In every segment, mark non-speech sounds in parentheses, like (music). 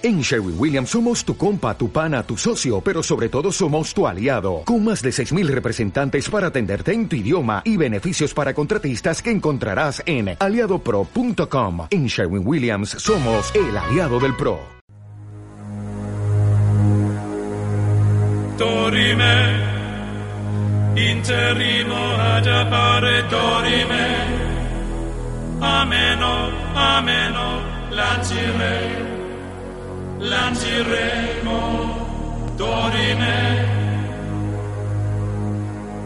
En Sherwin Williams somos tu compa, tu pana, tu socio, pero sobre todo somos tu aliado, con más de 6.000 representantes para atenderte en tu idioma y beneficios para contratistas que encontrarás en aliadopro.com. En Sherwin Williams somos el aliado del PRO. Dorime, interrimo dorime, ameno, ameno, lancire lanciremo dorime.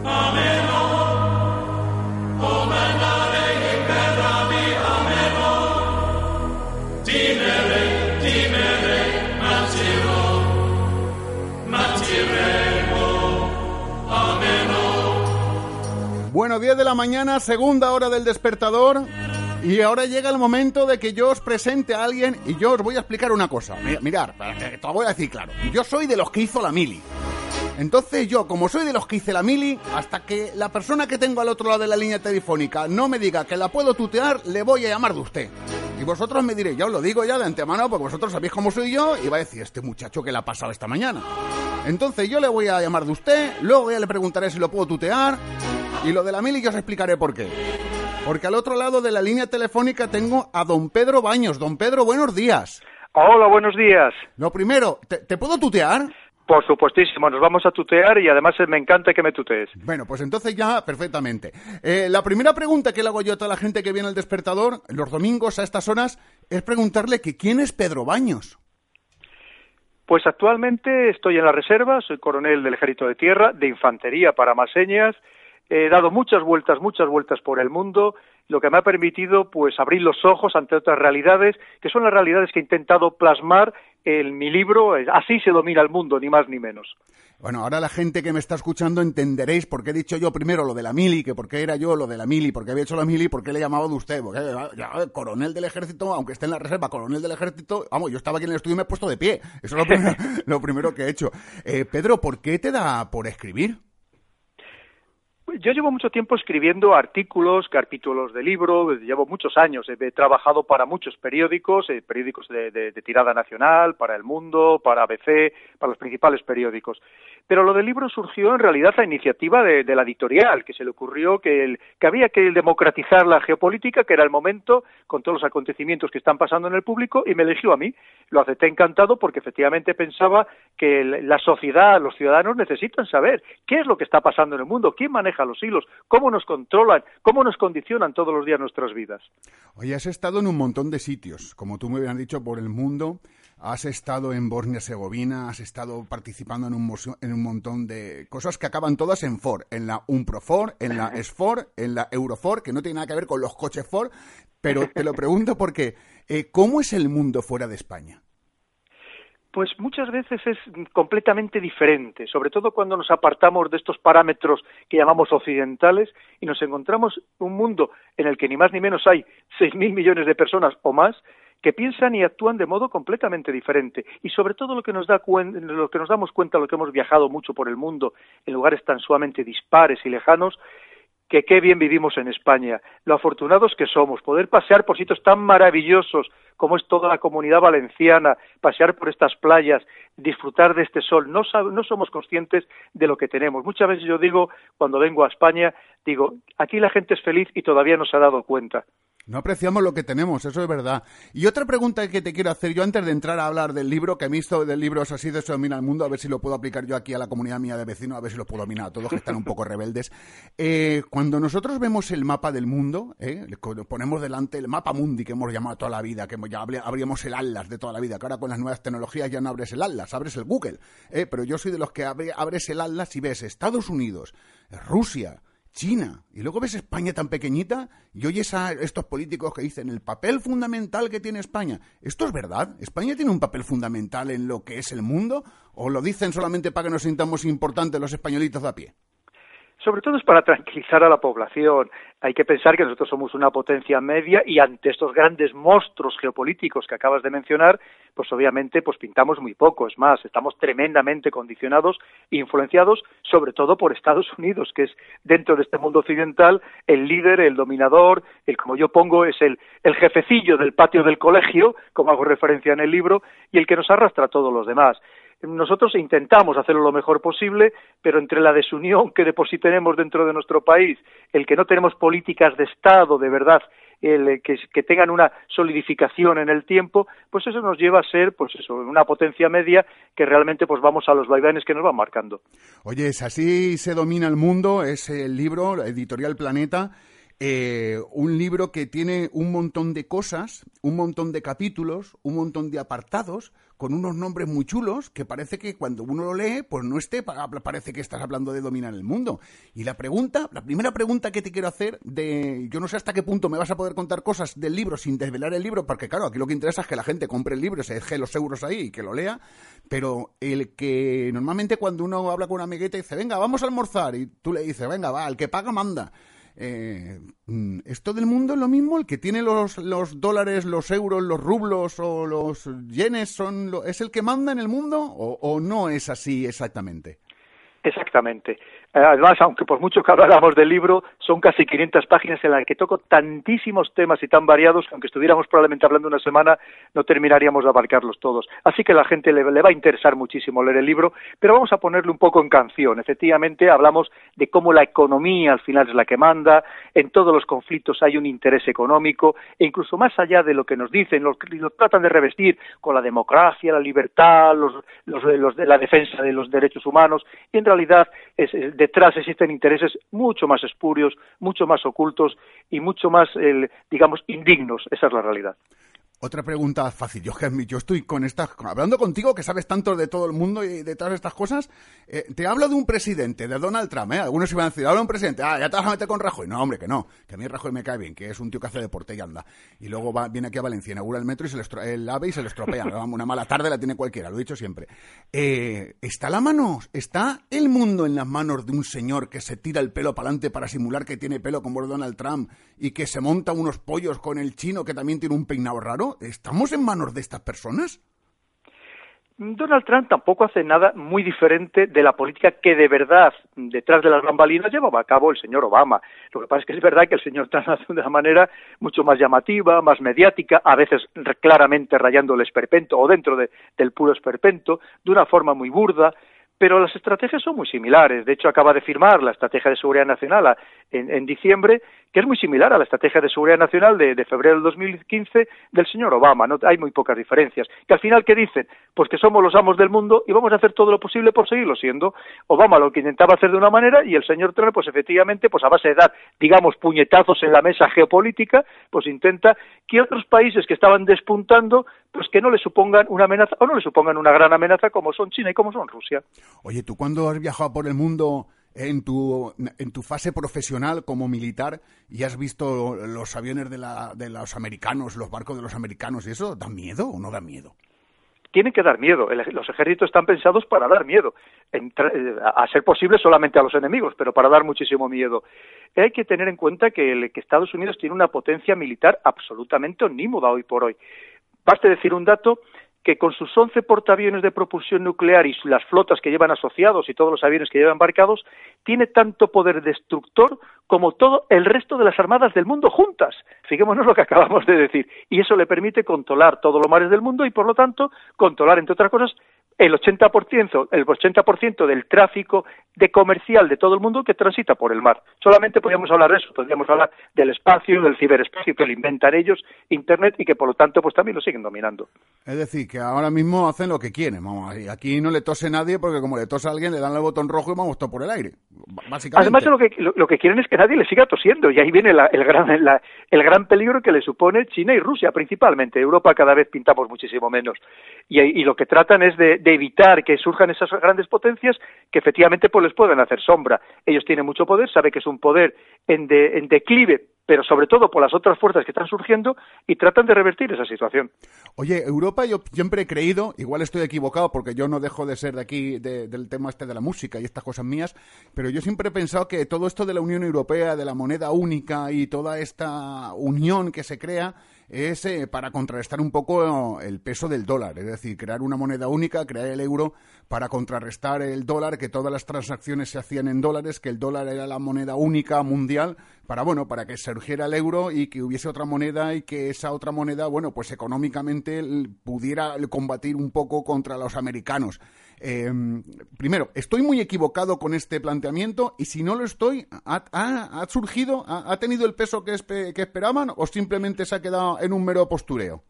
Ameno. Comandare imperavi ameno. Timere timere manciro manciremo. Ameno. Bueno, 10 de la mañana, segunda hora del despertador. Y ahora llega el momento de que yo os presente a alguien y yo os voy a explicar una cosa. Mi- Mirar, te lo voy a decir claro. Yo soy de los que hizo la mili. Entonces yo, como soy de los que hice la mili, hasta que la persona que tengo al otro lado de la línea telefónica no me diga que la puedo tutear, le voy a llamar de usted. Y vosotros me diréis, yo os lo digo ya de antemano porque vosotros sabéis cómo soy yo y va a decir, este muchacho que le ha pasado esta mañana. Entonces yo le voy a llamar de usted, luego ya le preguntaré si lo puedo tutear y lo de la mili yo os explicaré por qué. Porque al otro lado de la línea telefónica tengo a don Pedro Baños. Don Pedro, buenos días. Hola, buenos días. Lo primero, ¿te, te puedo tutear? Por supuestísimo, nos vamos a tutear y además me encanta que me tutees. Bueno, pues entonces ya perfectamente. Eh, la primera pregunta que le hago yo a toda la gente que viene al despertador los domingos a estas horas es preguntarle que quién es Pedro Baños. Pues actualmente estoy en la reserva, soy coronel del Ejército de Tierra, de Infantería para más señas. He dado muchas vueltas, muchas vueltas por el mundo, lo que me ha permitido pues abrir los ojos ante otras realidades, que son las realidades que he intentado plasmar en mi libro, eh, Así se domina el mundo, ni más ni menos. Bueno, ahora la gente que me está escuchando entenderéis por qué he dicho yo primero lo de la mili, que por qué era yo lo de la mili, por qué había hecho la mili, por qué le llamaba de usted, porque eh, ya, coronel del ejército, aunque esté en la reserva, coronel del ejército, vamos, yo estaba aquí en el estudio y me he puesto de pie. Eso es lo (laughs) primero, lo primero que he hecho. Eh, Pedro, ¿por qué te da por escribir? Yo llevo mucho tiempo escribiendo artículos, capítulos de libro, llevo muchos años, he trabajado para muchos periódicos, eh, periódicos de, de, de, tirada nacional, para El Mundo, para ABC, para los principales periódicos. Pero lo del libro surgió en realidad a iniciativa de, la editorial, que se le ocurrió que, había que democratizar la geopolítica, que era el momento, con todos los acontecimientos que están pasando en el público, y me eligió a mí. Lo acepté encantado porque efectivamente pensaba que la sociedad, los ciudadanos necesitan saber qué es lo que está pasando en el mundo, quién maneja los hilos, cómo nos controlan, cómo nos condicionan todos los días nuestras vidas. Oye, has estado en un montón de sitios, como tú me habías dicho, por el mundo. Has estado en Bosnia-Herzegovina, has estado participando en un, en un montón de cosas que acaban todas en Ford, en la Unprofor, en la SFOR, en la Eurofor, que no tiene nada que ver con los coches Ford, pero te lo pregunto porque, eh, ¿cómo es el mundo fuera de España? Pues muchas veces es completamente diferente, sobre todo cuando nos apartamos de estos parámetros que llamamos occidentales y nos encontramos un mundo en el que ni más ni menos hay seis mil millones de personas o más que piensan y actúan de modo completamente diferente y sobre todo lo que nos da lo que nos damos cuenta lo que hemos viajado mucho por el mundo en lugares tan sumamente dispares y lejanos que qué bien vivimos en España, lo afortunados que somos, poder pasear por sitios tan maravillosos como es toda la comunidad valenciana, pasear por estas playas, disfrutar de este sol, no, no somos conscientes de lo que tenemos. Muchas veces yo digo, cuando vengo a España, digo, aquí la gente es feliz y todavía no se ha dado cuenta. No apreciamos lo que tenemos, eso es verdad. Y otra pregunta que te quiero hacer yo antes de entrar a hablar del libro, que he visto del libro es así de eso domina el mundo, a ver si lo puedo aplicar yo aquí a la comunidad mía de vecinos, a ver si lo puedo dominar a todos que están un poco rebeldes. Eh, cuando nosotros vemos el mapa del mundo, eh, ponemos delante el mapa mundi que hemos llamado toda la vida, que ya abríamos el atlas de toda la vida, que ahora con las nuevas tecnologías ya no abres el atlas, abres el Google. Eh, pero yo soy de los que abre, abres el atlas y ves Estados Unidos, Rusia, China. Y luego ves España tan pequeñita y oyes a estos políticos que dicen el papel fundamental que tiene España. ¿Esto es verdad? ¿España tiene un papel fundamental en lo que es el mundo? ¿O lo dicen solamente para que nos sintamos importantes los españolitos de a pie? Sobre todo es para tranquilizar a la población. Hay que pensar que nosotros somos una potencia media y ante estos grandes monstruos geopolíticos que acabas de mencionar, pues obviamente pues pintamos muy poco. Es más, estamos tremendamente condicionados e influenciados sobre todo por Estados Unidos, que es dentro de este mundo occidental el líder, el dominador, el como yo pongo es el, el jefecillo del patio del colegio, como hago referencia en el libro, y el que nos arrastra a todos los demás nosotros intentamos hacerlo lo mejor posible, pero entre la desunión que de por sí tenemos dentro de nuestro país, el que no tenemos políticas de Estado de verdad el, que, que, tengan una solidificación en el tiempo, pues eso nos lleva a ser, pues eso, una potencia media que realmente pues vamos a los vaivenes que nos van marcando. Oye, es así se domina el mundo, es el libro, Editorial Planeta, eh, un libro que tiene un montón de cosas, un montón de capítulos, un montón de apartados, con unos nombres muy chulos que parece que cuando uno lo lee, pues no esté, parece que estás hablando de dominar el mundo. Y la pregunta, la primera pregunta que te quiero hacer, de yo no sé hasta qué punto me vas a poder contar cosas del libro sin desvelar el libro, porque claro, aquí lo que interesa es que la gente compre el libro, se deje los euros ahí y que lo lea, pero el que normalmente cuando uno habla con una amigueta y dice, venga, vamos a almorzar, y tú le dices, venga, va, el que paga manda. Eh, mm, ¿Esto del mundo es lo mismo? ¿El que tiene los, dólares, los euros, los rublos o los yenes son es el que manda en el mundo o, o no es así exactamente? Exactamente. Eh, además, aunque por mucho que habláramos del libro, son casi 500 páginas en las que toco tantísimos temas y tan variados que aunque estuviéramos probablemente hablando una semana, no terminaríamos de abarcarlos todos. Así que a la gente le, va a interesar muchísimo leer el libro, pero vamos a ponerle un poco en canción. Efectivamente, hablamos de cómo la economía al final es la que manda, en todos los conflictos hay un interés económico, e incluso más allá de lo que nos dicen, los tratan de revestir con la democracia, la libertad, los, los, los la defensa de los derechos humanos, y en realidad es, es detrás existen intereses mucho más espurios, mucho más ocultos y mucho más, digamos, indignos. Esa es la realidad. Otra pregunta fácil. Yo, yo estoy con estas, hablando contigo, que sabes tanto de todo el mundo y de todas estas cosas. Eh, te hablo de un presidente, de Donald Trump, ¿eh? Algunos iban a decir, hablo de un presidente, ah, ya te vas a meter con Rajoy. No, hombre, que no. Que a mí Rajoy me cae bien, que es un tío que hace deporte y anda. Y luego va, viene aquí a Valencia, inaugura el metro y se le el ave y se le estropea. (laughs) una mala tarde la tiene cualquiera, lo he dicho siempre. Eh, ¿Está la mano, está el mundo en las manos de un señor que se tira el pelo para adelante para simular que tiene pelo como Donald Trump y que se monta unos pollos con el chino que también tiene un peinado raro? ¿Estamos en manos de estas personas? Donald Trump tampoco hace nada muy diferente de la política que de verdad detrás de las bambalinas llevaba a cabo el señor Obama. Lo que pasa es que es verdad que el señor Trump (laughs) hace de una manera mucho más llamativa, más mediática, a veces claramente rayando el esperpento o dentro de, del puro esperpento, de una forma muy burda, pero las estrategias son muy similares. De hecho, acaba de firmar la Estrategia de Seguridad Nacional en, diciembre que es muy similar a la Estrategia de Seguridad Nacional de, de, febrero del 2015 del señor Obama. No hay muy pocas diferencias. Que al final, ¿qué dicen? Pues que somos los amos del mundo y vamos a hacer todo lo posible por seguirlo siendo. Obama lo que intentaba hacer de una manera y el señor Trump, pues efectivamente, pues a base de dar, digamos, puñetazos en la mesa geopolítica, pues intenta que otros países que estaban despuntando, pues que no le supongan una amenaza o no le supongan una gran amenaza como son China y como son Rusia. Oye, tú cuando has viajado por el mundo en tu, en tu fase profesional como militar y has visto los aviones de, la, de los americanos, los barcos de los americanos y eso, ¿da miedo o no da miedo? tienen que dar miedo. los ejércitos están pensados para dar miedo, eh, a ser posible solamente a los enemigos, pero para dar muchísimo miedo. Hay que tener en cuenta que, Estados Unidos tiene una potencia militar absolutamente omnímoda hoy por hoy. Baste decir un dato que con sus 11 portaaviones de propulsión nuclear y las flotas que llevan asociados y todos los aviones que llevan embarcados, tiene tanto poder destructor como todo el resto de las armadas del mundo juntas. Fijémonos lo que acabamos de decir. Y eso le permite controlar todos los mares del mundo y, por lo tanto, controlar, entre otras cosas, el 80%, el 80% del tráfico de comercial de todo el mundo que transita por el mar. Solamente podríamos hablar de eso, podríamos hablar del espacio, del ciberespacio que lo inventan ellos, Internet, y que por lo tanto pues también lo siguen dominando. Es decir, que ahora mismo hacen lo que quieren, vamos, aquí no le tose nadie porque como le tose a alguien le dan el botón rojo y vamos todo por el aire, básicamente. Además lo que, lo, que quieren es que nadie le siga tosiendo y ahí viene el, gran, el gran peligro que le supone China y Rusia principalmente. Europa cada vez pintamos muchísimo menos y, y lo que tratan es de de evitar que surjan esas grandes potencias que efectivamente pues les pueden hacer sombra. Ellos tienen mucho poder, sabe que es un poder en, en declive pero sobre todo por las otras fuerzas que están surgiendo y tratan de revertir esa situación. Oye, Europa yo siempre he creído, igual estoy equivocado porque yo no dejo de ser de aquí del tema este de la música y estas cosas mías, pero yo siempre he pensado que todo esto de la Unión Europea, de la moneda única y toda esta unión que se crea es eh, para contrarrestar un poco el peso del dólar, es decir, crear una moneda única, crear el euro para contrarrestar el dólar, que todas las transacciones se hacían en dólares, que el dólar era la moneda única mundial, para bueno, para que surgiera el euro y que hubiese otra moneda y que esa otra moneda, bueno, pues económicamente pudiera combatir un poco contra los americanos. Em, primero, ¿estoy muy equivocado con este planteamiento? Y si no lo estoy, ¿ha, surgido, ha, tenido el peso que, que esperaban o simplemente se ha quedado en un mero postureo?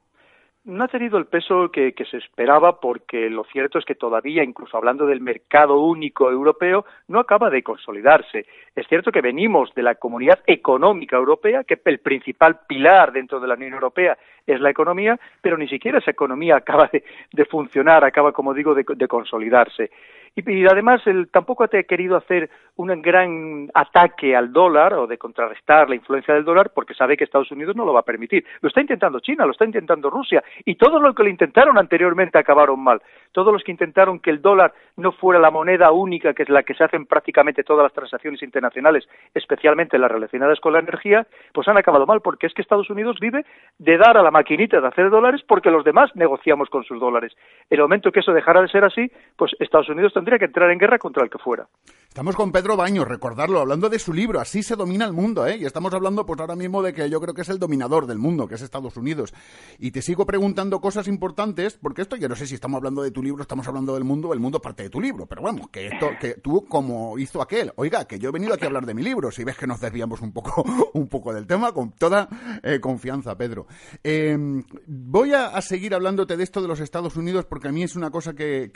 No ha tenido el peso que, se esperaba porque lo cierto es que todavía, incluso hablando del mercado único europeo, no acaba de consolidarse. Es cierto que venimos de la comunidad económica europea, que el principal pilar dentro de la Unión Europea es la economía, pero ni siquiera esa economía (laughs) acaba de, funcionar, acaba, como digo, de consolidarse. Y, además él tampoco ha querido hacer un gran ataque al dólar o de contrarrestar la influencia del dólar porque sabe que Estados Unidos no lo va a permitir. Lo está intentando China, lo está intentando Rusia y todos los que lo intentaron anteriormente acabaron mal. Todos los que intentaron que el dólar no fuera la moneda única que es la que se hacen prácticamente todas las transacciones internacionales, especialmente las relacionadas con la energía, pues han acabado mal porque es que Estados Unidos vive de dar a la maquinita de hacer dólares porque los demás negociamos con sus dólares. El momento que eso dejara de ser así, pues Estados Unidos tendría que entrar en guerra contra el que fuera. Estamos con Pedro Baños, recordarlo, hablando de su libro, Así se domina el mundo, ¿eh? Y estamos hablando pues ahora mismo de que yo creo que es el dominador del mundo, que es Estados Unidos. Y te sigo preguntando cosas importantes, porque esto yo no sé si estamos hablando de tu libro, estamos hablando del mundo, el mundo parte de tu libro, pero vamos, que esto, que tú como hizo aquel, oiga, que yo he venido aquí a hablar de mi libro, si ves que nos desviamos un poco, (laughs) un poco del tema, con toda eh, confianza, Pedro. Em, voy a, seguir hablándote de esto de los Estados Unidos, porque a mí es una cosa que,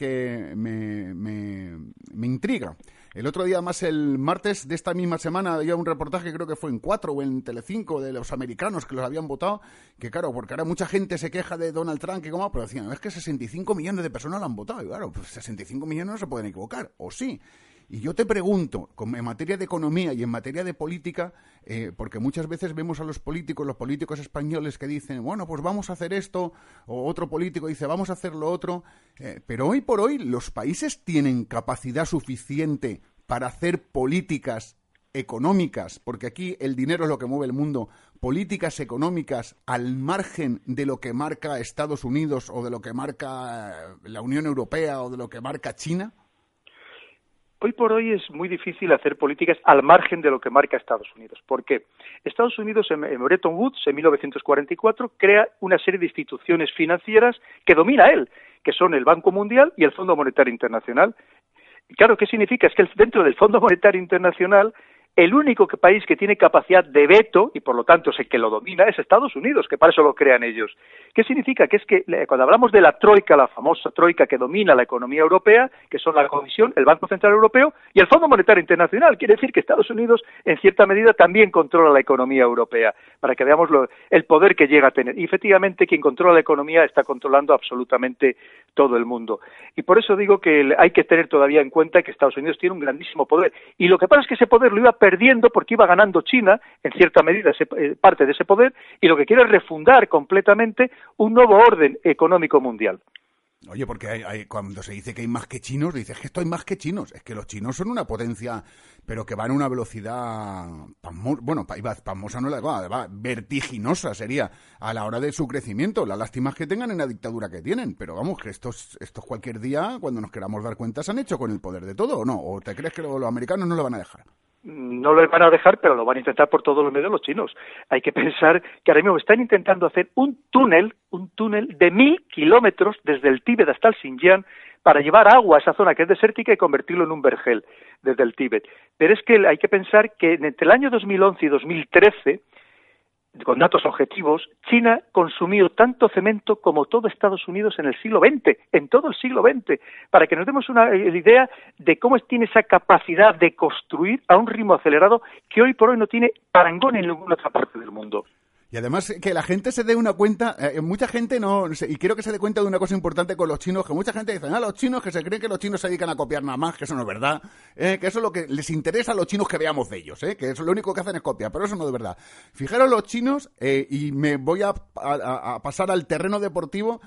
me me, intriga. El otro día, más el martes de esta misma semana, había un reportaje, creo que fue en Cuatro o en Telecinco, de los americanos que los habían votado, que claro, porque ahora mucha gente se queja de Donald Trump, que como, pero decían, es que 65 millones de personas lo han votado. Y claro, pues 65 millones no se pueden equivocar, o sí. Y yo te pregunto, en materia de economía y en materia de política, eh, porque muchas veces vemos a los políticos, los políticos españoles que dicen, bueno, pues vamos a hacer esto, o otro político dice, vamos a hacer lo otro, eh, pero hoy por hoy los países tienen capacidad suficiente para hacer políticas económicas, porque aquí el dinero es lo que mueve el mundo, políticas económicas al margen de lo que marca Estados Unidos o de lo que marca la Unión Europea o de lo que marca China? Hoy por hoy es muy difícil hacer políticas al margen de lo que marca Estados Unidos. ¿Por qué? Estados Unidos en, Bretton Woods, en 1944, crea una serie de instituciones financieras que domina él, que son el Banco Mundial y el Fondo Monetario Internacional. claro, ¿qué significa? Es que dentro del Fondo Monetario Internacional el único país que tiene capacidad de veto, y por lo tanto es el que lo domina, es Estados Unidos, que para eso lo crean ellos. ¿Qué significa? Que es que cuando hablamos de la troika, la famosa troika que domina la economía europea, que son la Comisión, el Banco Central Europeo y el Fondo Monetario Internacional, quiere decir que Estados Unidos, en cierta medida, también controla la economía europea, para que veamos el poder que llega a tener. Y efectivamente, quien controla la economía está controlando absolutamente todo el mundo. Y por eso digo que hay que tener todavía en cuenta que Estados Unidos tiene un grandísimo poder. Y lo que pasa es que ese poder lo iba a perdiendo porque iba ganando China, en cierta medida, eh, parte de ese poder, y lo que quiere es refundar completamente un nuevo orden económico mundial. Oye, porque hay, cuando se dice que hay más que chinos, dices que esto hay más que chinos. Es que los chinos son una potencia, pero que van a una velocidad, bueno, pasmosa no la va, vertiginosa sería a la hora de su crecimiento. La lástima es que tengan en la dictadura que tienen, pero vamos, que estos, estos cualquier día, cuando nos queramos dar cuenta, se han hecho con el poder de todo, ¿o no? ¿O te crees que los americanos no lo van a dejar? No lo van a dejar, pero lo van a intentar por todos los medios los chinos. Hay que pensar que ahora mismo están intentando hacer un túnel, un túnel de mil kilómetros desde el Tíbet hasta el Xinjiang para llevar agua a esa zona que es desértica y convertirlo en un vergel desde el Tíbet. Pero es que hay que pensar que entre el año 2011 y 2013 con datos objetivos, China consumió tanto cemento como todo Estados Unidos en el siglo XX, en todo el siglo XX, para que nos demos una eh, idea de cómo tiene esa capacidad de construir a un ritmo acelerado que hoy por hoy no tiene parangón en ninguna otra parte del mundo. Y además que la gente se dé una cuenta, eh, mucha gente no, y quiero que se dé cuenta de una cosa importante con los chinos, que mucha gente dice, ah, los chinos que se creen que los chinos se dedican a copiar nada más, que eso no es verdad, eh, que eso es lo que les interesa a los chinos que veamos de ellos, eh, que eso lo único que hacen es copiar, pero eso no es verdad. Fijaros los chinos, eh, y me voy a, pasar al terreno deportivo,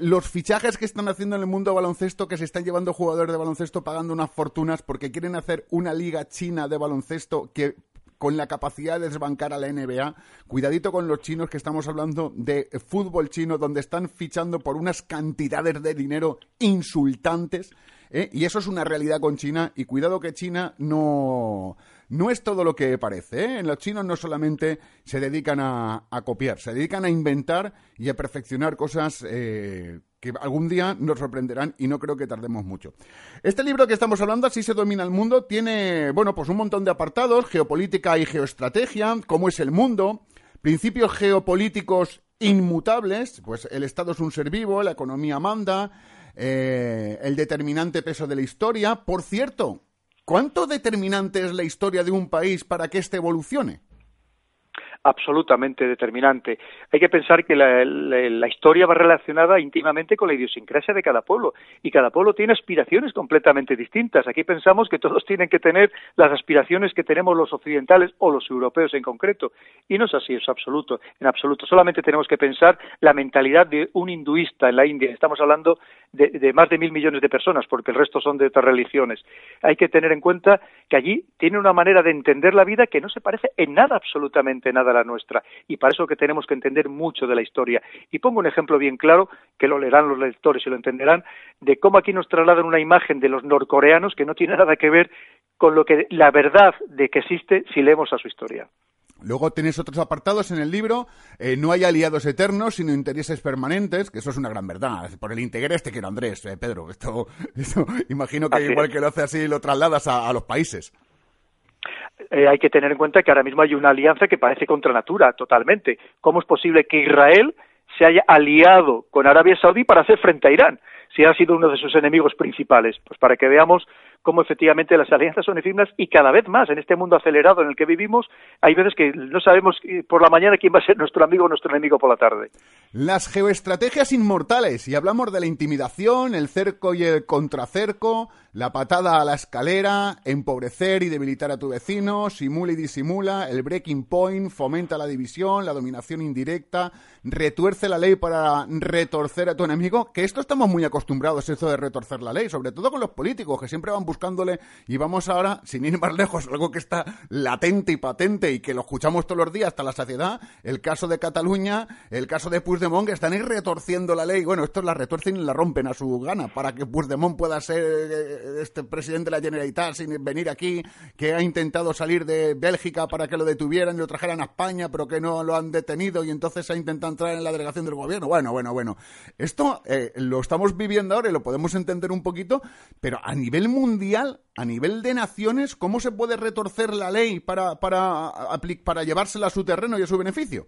los fichajes que están haciendo en el mundo baloncesto, que se están llevando jugadores de baloncesto pagando unas fortunas porque quieren hacer una liga china de baloncesto que con la capacidad de desbancar a la NBA. Cuidadito con los chinos que estamos hablando de fútbol chino, donde están fichando por unas cantidades de dinero insultantes. ¿eh? Y eso es una realidad con China. Y cuidado que China no, no es todo lo que parece. ¿eh? Los chinos no solamente se dedican a, a, copiar, se dedican a inventar y a perfeccionar cosas eh, que algún día nos sorprenderán y no creo que tardemos mucho. Este libro que estamos hablando, Así se domina el mundo, tiene, bueno, pues un montón de apartados, geopolítica y geoestrategia, cómo es el mundo, principios geopolíticos inmutables, pues el Estado es un ser vivo, la economía manda, eh, el determinante peso de la historia. Por cierto, ¿cuánto determinante es la historia de un país para que éste evolucione? Absolutamente determinante. Hay que pensar que la, historia va relacionada íntimamente con la idiosincrasia de cada pueblo y cada pueblo tiene aspiraciones completamente distintas. Aquí pensamos que todos tienen que tener las aspiraciones que tenemos los occidentales o los europeos en concreto y no es así, es absoluto, en absoluto. Solamente tenemos que pensar la mentalidad de un hinduista en la India. Estamos hablando de más de mil millones de personas porque el resto son de otras religiones. Hay que tener en cuenta que allí tiene una manera de entender la vida que no se parece en nada, absolutamente nada la nuestra. Y para eso que tenemos que entender mucho de la historia. Y pongo un ejemplo bien claro, que lo leerán los lectores y lo entenderán, de cómo aquí nos trasladan una imagen de los norcoreanos que no tiene nada que ver con lo que la verdad de que existe si leemos a su historia. Luego tenéis otros apartados en el libro. Eh, no hay aliados eternos, sino intereses permanentes, que eso es una gran verdad. Por el integre este quiero Andrés, eh, Pedro. Esto, (laughs) esto, imagino que así igual es. que lo hace así, lo trasladas a, a los países eh, hay que tener en cuenta que ahora mismo hay una alianza que parece contra natura totalmente. ¿Cómo es posible que Israel se haya aliado con Arabia Saudí para hacer frente a Irán, si ha sido uno de sus enemigos principales? Pues para que veamos cómo efectivamente las alianzas son efímeras y cada vez más en este mundo acelerado en el que vivimos, hay veces que no sabemos por la mañana quién va a ser nuestro amigo o nuestro enemigo por la tarde. Las geoestrategias inmortales, y hablamos de la intimidación, el cerco y el contracerco, la patada a la escalera, empobrecer y debilitar a tu vecino, simula y disimula, el breaking point, fomenta la división, la dominación indirecta, retuerce la ley para retorcer a tu enemigo, que esto estamos muy acostumbrados, eso de retorcer la ley, sobre todo con los políticos, que siempre van buscándole, y vamos ahora, sin ir más lejos, algo que está latente y patente y que lo escuchamos todos los días hasta la saciedad, el caso de Cataluña, el caso de Puigdemont, que están ahí retorciendo la ley, bueno, estos la retuercen y la rompen a su gana, para que Puigdemont pueda ser este presidente de la Generalitat sin venir aquí, que ha intentado salir de Bélgica para que lo detuvieran y lo trajeran a España, pero que no lo han detenido y entonces ha intentado entrar en la delegación del gobierno. Bueno, bueno, bueno. Esto eh, lo estamos viviendo ahora y lo podemos entender un poquito, pero a nivel mundial, a nivel de naciones, ¿cómo se puede retorcer la ley para, para, para llevársela a su terreno y a su beneficio?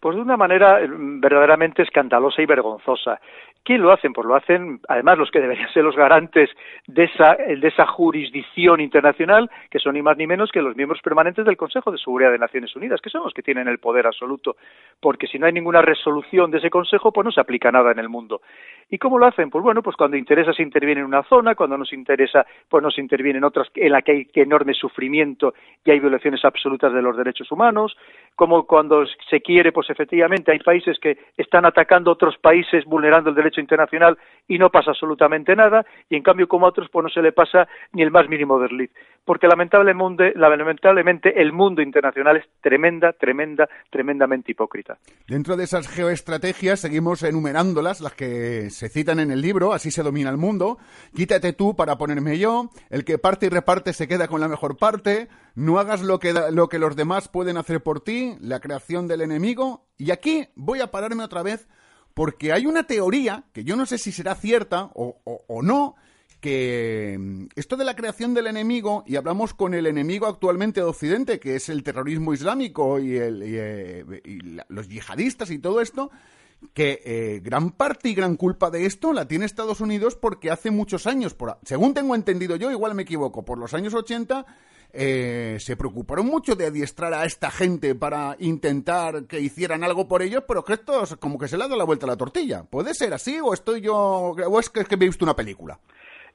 Pues de una manera verdaderamente escandalosa y vergonzosa. ¿Quién lo hacen? Pues lo hacen, además, los que deberían ser los garantes de esa, de esa jurisdicción internacional, que son ni más ni menos que los miembros permanentes del Consejo de Seguridad de Naciones Unidas, que son los que tienen el poder absoluto, porque si no hay ninguna resolución de ese Consejo, pues no se aplica nada en el mundo. ¿Y cómo lo hacen? Pues bueno, pues cuando interesa se interviene en una zona, cuando nos interesa, pues no se interviene en otras en la que hay enorme sufrimiento y hay violaciones absolutas de los derechos humanos, como cuando se quiere, pues efectivamente hay países que están atacando otros países vulnerando el derecho internacional y no pasa absolutamente nada, y en cambio como a otros pues no se le pasa ni el más mínimo desliz. Porque lamentablemente, lamentablemente el mundo internacional es tremenda, tremenda, tremendamente hipócrita. Dentro de esas geoestrategias seguimos enumerándolas, las que se citan en el libro, así se domina el mundo, quítate tú para ponerme yo, el que parte y reparte se queda con la mejor parte, no hagas lo que, lo que los demás pueden hacer por ti, la creación del enemigo, y aquí voy a pararme otra vez porque hay una teoría, que yo no sé si será cierta o, o, no, que esto de la creación del enemigo, y hablamos con el enemigo actualmente de Occidente, que es el terrorismo islámico y, el, y, eh, los yihadistas y todo esto, que eh, gran parte y gran culpa de esto la tiene Estados Unidos porque hace muchos años, por, según tengo entendido yo, igual me equivoco, por los años 80 eh, se preocuparon mucho de adiestrar a esta gente para intentar que hicieran algo por ellos, pero que esto es como que se le ha dado la vuelta a la tortilla. ¿Puede ser así o estoy yo, o es que, es que me he visto una película?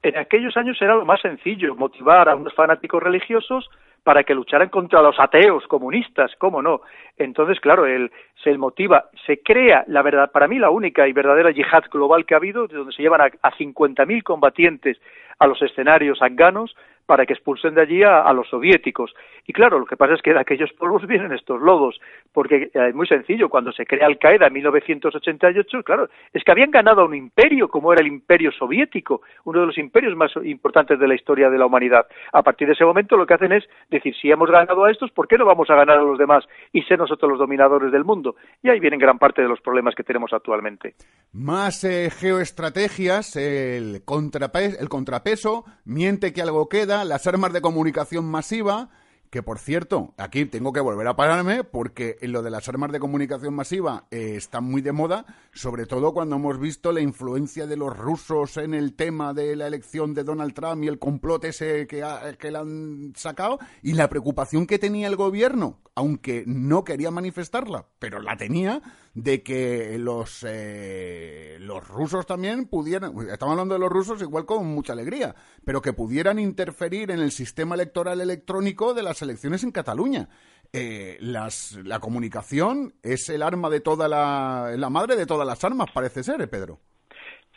En aquellos años era lo más sencillo, motivar a unos fanáticos religiosos para que lucharan contra los ateos comunistas, ¿cómo no? Entonces, claro, él se motiva, se crea la verdad, para mí la única y verdadera yihad global que ha habido, donde se llevan a, a 50.000 combatientes a los escenarios afganos para que expulsen de allí a, los soviéticos. Y claro, lo que pasa es que de aquellos polvos (laughs) vienen estos lodos, porque es muy sencillo, cuando se crea Al Qaeda en 1988, claro, es que habían ganado a un imperio como era el imperio soviético, uno de los imperios más importantes de la historia de la humanidad. A partir de ese momento lo que hacen es decir, si hemos ganado a estos, ¿por qué no vamos a ganar a los demás y ser nosotros los dominadores del mundo? Y ahí vienen gran parte de los problemas que tenemos actualmente. Más eh, geoestrategias, el, contrape el contrapeso, miente que algo queda, las armas de comunicación masiva, que por cierto, aquí tengo que volver a pararme porque lo de las armas de comunicación masiva eh, está muy de moda, sobre todo cuando hemos visto la influencia de los rusos en el tema de la elección de Donald Trump y el complot ese que, ha, que le han sacado y la preocupación que tenía el gobierno, aunque no quería manifestarla, pero la tenía, de que los, eh, los rusos también pudieran, estamos hablando de los rusos igual con mucha alegría, pero que pudieran interferir en el sistema electoral electrónico de las elecciones en Cataluña. Eh, las, la comunicación es el arma de toda la, la madre de todas las armas, parece ser, ¿eh, Pedro.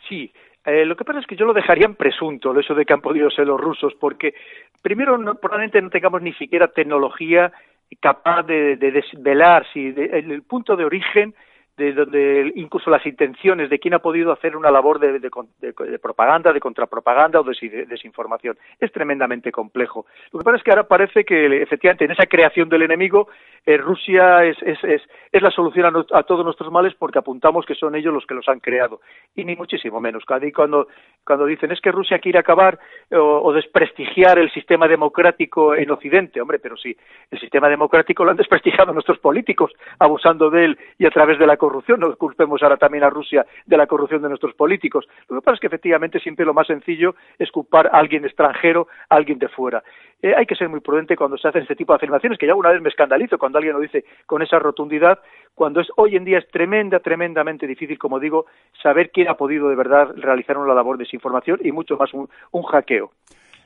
Sí, eh, lo que pasa es que yo lo dejaría en presunto, eso de que han podido ser los rusos, porque primero no, probablemente no tengamos ni siquiera tecnología capaz de, de desvelar si de, el, el punto de origen de donde incluso las intenciones de quién ha podido hacer una labor de, de, de, de propaganda, de contrapropaganda o de desinformación. Es tremendamente complejo. Lo que pasa es que ahora parece que efectivamente en esa creación del enemigo eh, Rusia es, es, es, es, la solución a, a, todos nuestros males porque apuntamos que son ellos los que los han creado. Y ni muchísimo menos. Cuando, cuando dicen es que Rusia quiere acabar o, o desprestigiar el sistema democrático en Occidente, hombre, pero sí, el sistema democrático lo han desprestigiado nuestros políticos abusando de él y a través de la corrupción, no culpemos ahora también a Rusia de la corrupción de nuestros políticos. Lo que pasa es que efectivamente siempre lo más sencillo es culpar a alguien extranjero, a alguien de fuera. Eh, hay que ser muy prudente cuando se hacen este tipo de afirmaciones, que ya una vez me escandalizo cuando alguien lo dice con esa rotundidad, cuando es hoy en día es tremenda, tremendamente difícil, como digo, saber quién ha podido de verdad realizar una labor de desinformación y mucho más un, un hackeo.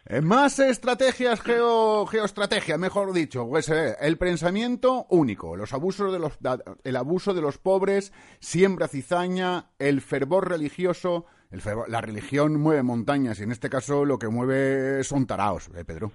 Eh, más estrategias, geo, geoestrategia, mejor dicho, pues, eh, el pensamiento único, los abusos de los, el abuso de los pobres, siembra cizaña, el fervor religioso, el fervor, la religión mueve montañas y en este caso lo que mueve son taraos, ¿eh, Pedro?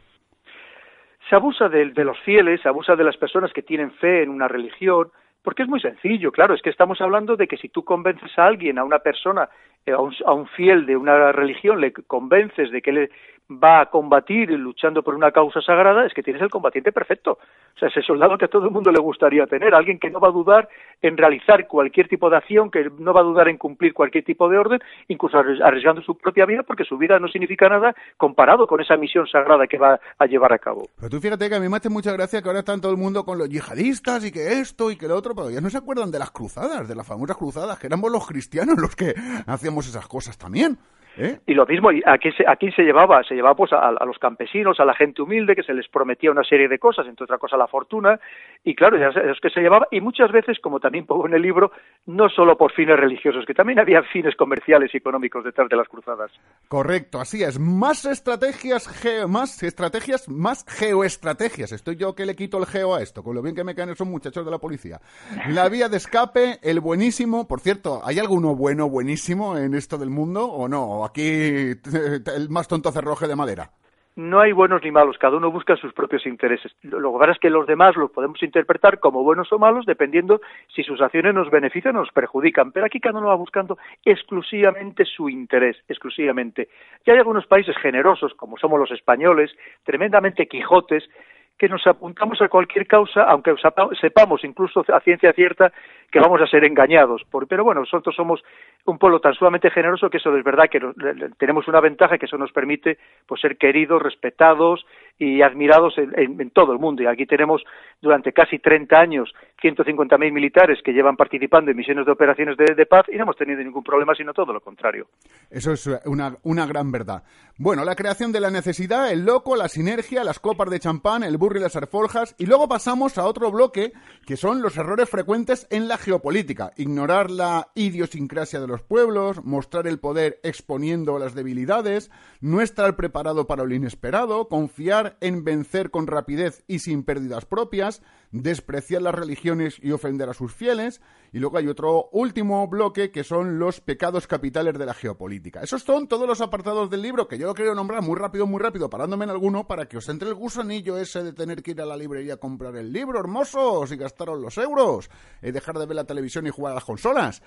Se abusa de, los fieles, se abusa de las personas que tienen fe en una religión, porque es muy sencillo, claro, es que estamos hablando de que si tú convences a alguien, a una persona, a un, a un fiel de una religión, le convences de que le, va a combatir luchando por una causa sagrada, es que tienes el combatiente perfecto. O sea, ese soldado que a todo el mundo le gustaría tener, alguien que no va a dudar en realizar cualquier tipo de acción, que no va a dudar en cumplir cualquier tipo de orden, incluso arriesgando su propia vida, porque su vida no significa nada comparado con esa misión sagrada que va a llevar a cabo. Pero tú fíjate que a mí me hace mucha gracia que ahora está todo el mundo con los yihadistas y que esto y que lo otro, pero ya no se acuerdan de las cruzadas, de las famosas cruzadas, que éramos los cristianos los que hacíamos esas cosas también. ¿Eh? Y lo mismo, ¿a quién, se, ¿a quién se llevaba? Se llevaba pues a, a, los campesinos, a la gente humilde, que se les prometía una serie de cosas, entre otra cosa la fortuna, y claro, es que se llevaba, y muchas veces, como también pongo en el libro, no solo por fines religiosos, que también había fines comerciales y económicos detrás de las cruzadas. Correcto, así es. Más estrategias, ge más estrategias, más geoestrategias. Estoy yo que le quito el geo a esto, con lo bien que me caen esos muchachos de la policía. La vía de escape, el buenísimo, por cierto, ¿hay alguno bueno, buenísimo en esto del mundo o no? Aquí (laughs) el más tonto cerroje de madera. No hay buenos ni malos, cada uno busca sus propios intereses. Lo que pasa es que los demás los podemos interpretar como buenos o malos dependiendo si sus acciones nos benefician o nos perjudican, pero aquí cada uno va buscando exclusivamente su interés, exclusivamente. Y hay algunos países generosos, como somos los españoles, tremendamente quijotes, que nos apuntamos a cualquier causa, aunque sepamos incluso a ciencia cierta que vamos a ser engañados. pero bueno, nosotros somos un pueblo tan sumamente generoso que eso es verdad que tenemos una ventaja que eso nos permite pues ser queridos, respetados y admirados en, todo el mundo. Y aquí tenemos durante casi 30 años 150.000 militares que llevan participando en misiones de operaciones de, paz y no hemos tenido ningún problema, sino todo lo contrario. Eso es una, una gran verdad. Bueno, la creación de la necesidad, el loco, la sinergia, las copas de champán, el burro y las alforjas. Y luego pasamos a otro bloque que son los errores frecuentes en la geopolítica. Ignorar la idiosincrasia de los pueblos, mostrar el poder exponiendo las debilidades, no estar preparado para lo inesperado, confiar en vencer con rapidez y sin pérdidas propias, despreciar las religiones y ofender a sus fieles. Y luego hay otro último bloque que son los pecados capitales de la geopolítica. Esos son todos los apartados del libro que yo lo quiero nombrar muy rápido, muy rápido, parándome en alguno para que os entre el gusanillo ese de tener que ir a la librería a comprar el libro, hermosos, y gastaros los euros, y dejar de ver la televisión y jugar a las consolas.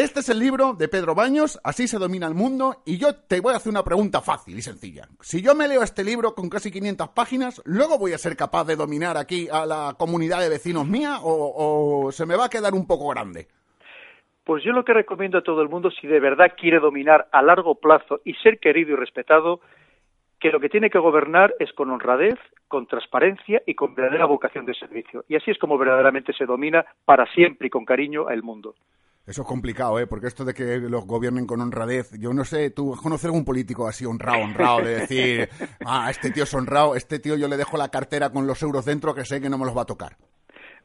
Este es el libro de Pedro Baños, Así se domina el mundo, y yo te voy a hacer una pregunta fácil y sencilla. Si yo me leo este libro con casi 500 páginas, ¿luego voy a ser capaz de dominar aquí a la comunidad de vecinos mía o, se me va a quedar un poco grande? Pues yo lo que recomiendo a todo el mundo, si de verdad quiere dominar a largo plazo y ser querido y respetado, que lo que tiene que gobernar es con honradez, con transparencia y con verdadera vocación de servicio. Y así es como verdaderamente se domina para siempre y con cariño el mundo. Eso es complicado, ¿eh? Porque esto de que los gobiernen con honradez, yo no sé, tú conocer algún político así honrado, honrado, de decir, (laughs) ah, este tío es honrado, este tío yo le dejo la cartera con los euros dentro que sé que no me los va a tocar.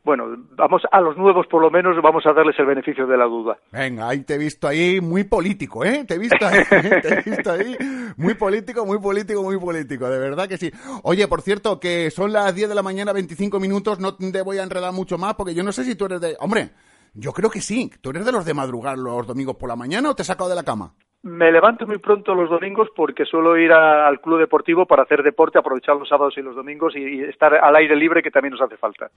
Bueno, vamos a los nuevos por lo menos vamos a darles el beneficio de la duda. Venga, ahí te he visto ahí muy político, ¿eh? Te he visto ahí, (laughs) te he visto ahí muy político, muy político, muy político, de verdad que sí. Oye, por cierto, que son las 10 de la mañana, 25 minutos, no te voy a enredar mucho más porque yo no sé si tú eres de... Hombre, yo creo que sí. ¿Tú eres de los de madrugar los domingos por la mañana o te has sacado de la cama? Me levanto muy pronto los domingos porque suelo ir al club deportivo para hacer deporte, aprovechar los sábados y los domingos y, estar al aire libre que también nos hace falta.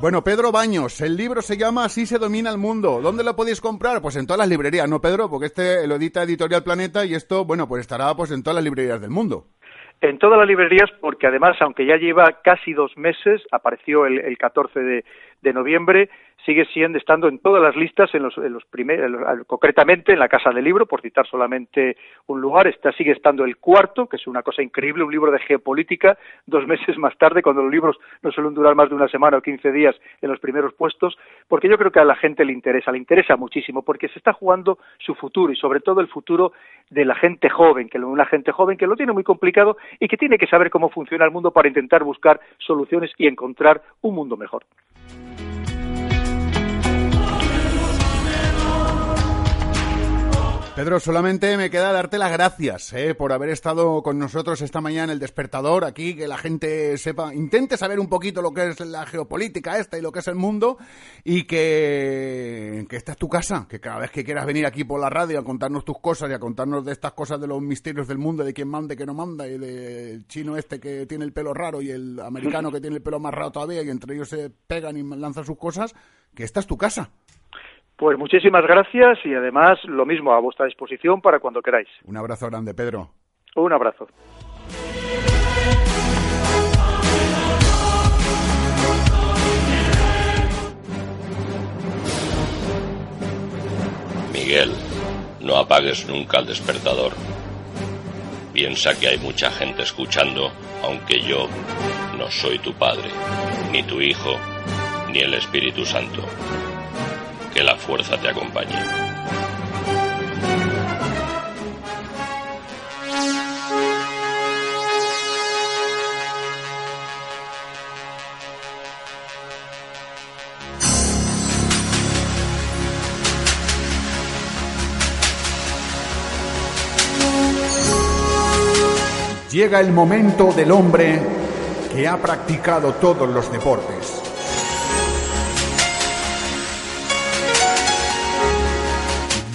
Bueno, Pedro Baños, el libro se llama Así se domina el mundo. ¿Dónde lo podéis comprar? Pues en todas las librerías, ¿no, Pedro? Porque este lo edita Editorial Planeta y esto, bueno, pues estará pues en todas las librerías del mundo. En todas las librerías, porque además, aunque ya lleva casi dos meses, apareció el, el 14 de, de noviembre, sigue siendo estando en todas las listas en los, en los concretamente en la casa del libro por citar solamente un lugar está sigue estando el cuarto que es una cosa increíble un libro de geopolítica dos (laughs) meses más tarde cuando los libros no suelen durar más de una semana o quince días en los primeros puestos porque yo creo que a la gente le interesa le interesa muchísimo porque se está jugando su futuro y sobre todo el futuro de la gente joven que una gente joven que lo tiene muy complicado y que tiene que saber cómo funciona el mundo para intentar buscar soluciones y encontrar un mundo mejor. Pedro, solamente me queda darte las gracias eh, por haber estado con nosotros esta mañana en el despertador, aquí, que la gente sepa, intente saber un poquito lo que es la geopolítica esta y lo que es el mundo, y que, que esta es tu casa, que cada vez que quieras venir aquí por la radio a contarnos tus cosas y a contarnos de estas cosas de los misterios del mundo, de quién manda y quién no manda, y del chino este que tiene el pelo raro y el americano que tiene el pelo más raro todavía, y entre ellos se pegan y lanzan sus cosas, que esta es tu casa. Pues muchísimas gracias y además lo mismo a vuestra disposición para cuando queráis. Un abrazo grande, Pedro. Un abrazo. Miguel, no apagues nunca el despertador. Piensa que hay mucha gente escuchando, aunque yo no soy tu padre, ni tu hijo, ni el Espíritu Santo que la fuerza te acompañe. Llega el momento del hombre que ha practicado todos los deportes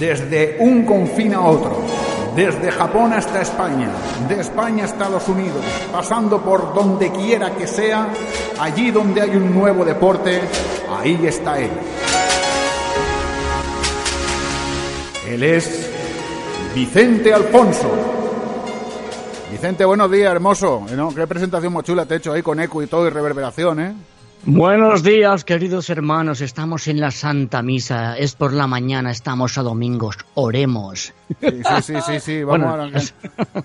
desde un confín a otro, desde Japón hasta España, de España a Estados Unidos, pasando por donde quiera que sea, allí donde hay un nuevo deporte, ahí está él. Él es Vicente Alfonso. Vicente, buenos días, hermoso. ¿Eh, ¿no? Qué presentación más chula te he hecho ahí con eco y todo y reverberación, ¿eh? Buenos días, queridos hermanos. Estamos en la Santa Misa. Es por la mañana, estamos a domingos. Oremos. Sí, sí, sí, sí, sí. Vamos Bueno, a... Ah,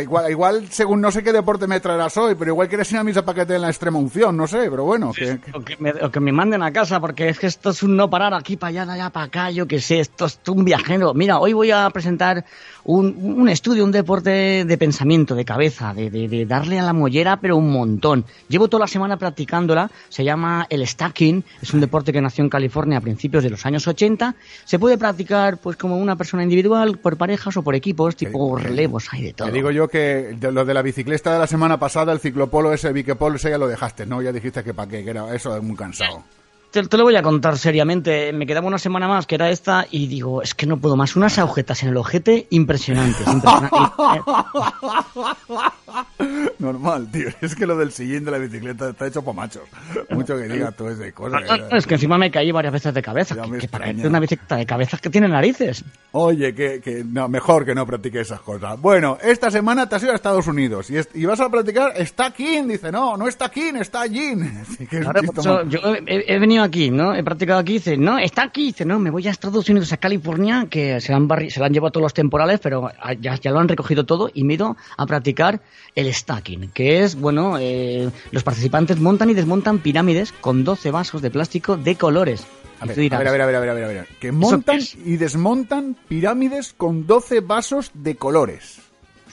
igual, igual, según no sé qué deporte me traerás hoy, pero igual quieres ir a misa para que te den la extrema unción, no sé, pero bueno. que- que- O que, me, o que me manden a casa, porque es que esto es un no parar aquí para allá, de allá para acá, yo qué sé, esto es un viajero. Mira, hoy voy a presentar un, un estudio, un deporte de pensamiento, de cabeza, de, de- de darle a la mollera, pero un montón. Llevo toda la semana practicándola, se llama el stacking, es un deporte que nació en California a principios de los años 80. Se puede practicar pues como una persona individual, por parejas o por equipos, tipo relevos, hay de todo. Te digo yo que de lo de la bicicleta de la semana pasada, el ciclopolo ese, Viquepolo, ese ya lo dejaste, ¿no? Ya dijiste que para qué, que era eso, es muy cansado. Te, te lo voy a contar seriamente. Me quedaba una semana más, que era esta, y digo, es que no puedo más. Unas agujetas en el ojete impresionantes. impresionantes. (laughs) Normal, tío. Es que lo del sillín de la bicicleta está hecho para machos. Mucho que digas tú ese cosa. No, no, es que encima me caí varias veces de cabeza. Que, que para una bicicleta de cabezas que tiene narices. Oye, que, que no, mejor que no practique esas cosas. Bueno, esta semana te has ido a Estados Unidos y, es- y vas a practicar está King. Dice, no, no está King, está Jin. Así (laughs) que es eso, mal. yo he, he venido aquí, ¿no? He practicado aquí, dice, no, está aquí, dice, no, me voy a Estados Unidos, a California, que se han, barri- se lo han llevado todos los temporales, pero ya, ya lo han recogido todo y me he ido a practicar el stacking, que es, bueno, eh, los participantes montan y desmontan pirámides con 12 vasos de plástico de colores. A ver, dirás, a ver, a ver, a ver, a ver, a ver. Que montan y desmontan pirámides con 12 vasos de colores.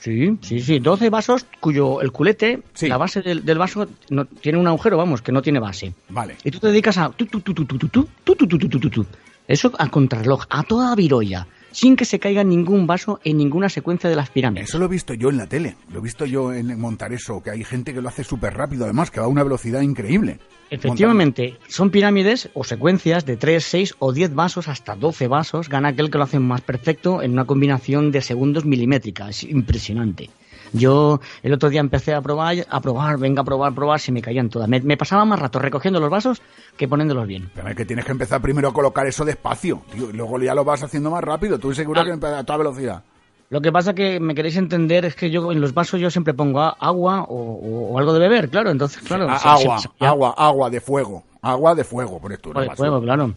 Sí, sí, sí, 12 vasos cuyo el culete, Sí. la base del, del vaso no, tiene un agujero, vamos, que no tiene base. Vale. Y tú te dedicas a tu, tu, tu, tu, tu, tu, tu, tu, tu, tu, tu, tu, tu, tu. Eso a contrarreloj, a toda virolla, sin que se caiga ningún vaso en ninguna secuencia de las pirámides. Eso lo he visto yo en la tele. Lo he visto yo en montar eso, que hay gente que lo hace súper rápido, además, que va a una velocidad increíble. Efectivamente, son pirámides o secuencias de 3, 6 o 10 vasos hasta 12 vasos. Gana aquel que lo hace más perfecto en una combinación de segundos milimétrica. Es impresionante. Yo el otro día empecé a probar, a probar, venga a probar, probar, se me caían todas. Me, me pasaba más rato recogiendo los vasos que poniéndolos bien. Pero es que tienes que empezar primero a colocar eso despacio, tío, y luego ya lo vas haciendo más rápido. Tú seguro Ah. que empieza a toda velocidad. Lo que pasa que me queréis entender es que yo en los vasos yo siempre pongo agua o, o- o algo de beber, claro. Entonces, claro. A- se- agua, se- agua, agua de fuego. Agua de fuego, por esto. agua de fuego, claro.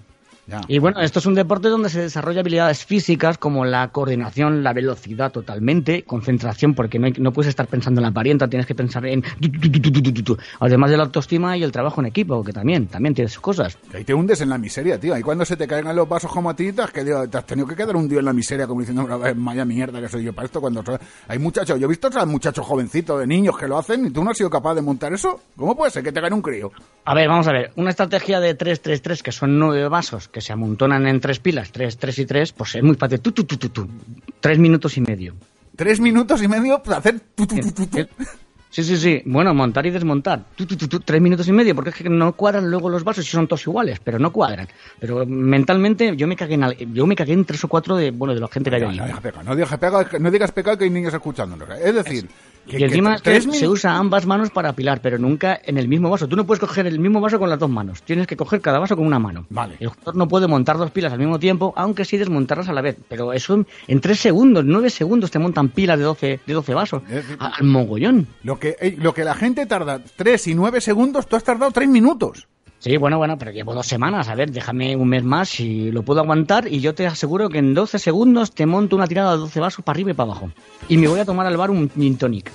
Ya. Y bueno, esto es un deporte donde se desarrolla habilidades físicas como la coordinación, la velocidad totalmente, concentración, porque no, hay- no puedes estar pensando en la parienta, tienes que pensar en... Además de la autoestima y el trabajo en equipo, que también, también tiene sus cosas. Ahí te hundes en la miseria, tío. Ahí cuando se te caigan los vasos como a ti, te has, quedado- te has tenido que quedar hundido en la miseria, como diciendo, vaya mierda que soy yo para esto. Cuando hay muchachos, yo he visto a muchachos jovencitos, de niños que lo hacen, y tú no has sido capaz de montar eso. ¿Cómo puede ser que te gane un crío? A ver, vamos a ver, una estrategia de 3-3-3, que son nueve vasos que se amontonan en tres pilas, 3, 3 y 3, pues es muy fácil. Tu, tu, tu, tu, tu. Tres minutos y medio. Tres minutos y medio para hacer... tu, tu, tu, tu. Sí, sí, sí. Bueno, montar y desmontar. Tu, tu, tu, tres minutos y medio, porque es que no cuadran luego los vasos y son todos iguales, pero no cuadran. Pero mentalmente yo me cagué en, al- yo me cagué en tres o cuatro de, bueno, de la gente que hay No, no digas pecado, no digas pecado, no digas pecado que hay niños escuchándonos. Es decir, que, Y encima es que se usa ambas manos para apilar, pero nunca en el mismo vaso. Tú no puedes coger el mismo vaso con las dos manos. Tienes que coger cada vaso con una mano. Vale. El jugador no puede montar dos pilas al mismo tiempo, aunque sí desmontarlas a la vez. Pero eso en, en tres segundos, nueve segundos te montan pilas de 12, de 12 vasos. Es decir, A- Al mogollón. Lo que, eh, lo que la gente tarda tres y nueve segundos, tú has tardado tres minutos. Sí, bueno, bueno, pero llevo dos semanas. A ver, déjame un mes más si lo puedo aguantar y yo te aseguro que en 12 segundos te monto una tirada de 12 vasos para arriba y para abajo. Y me voy a tomar al bar un gin tonic.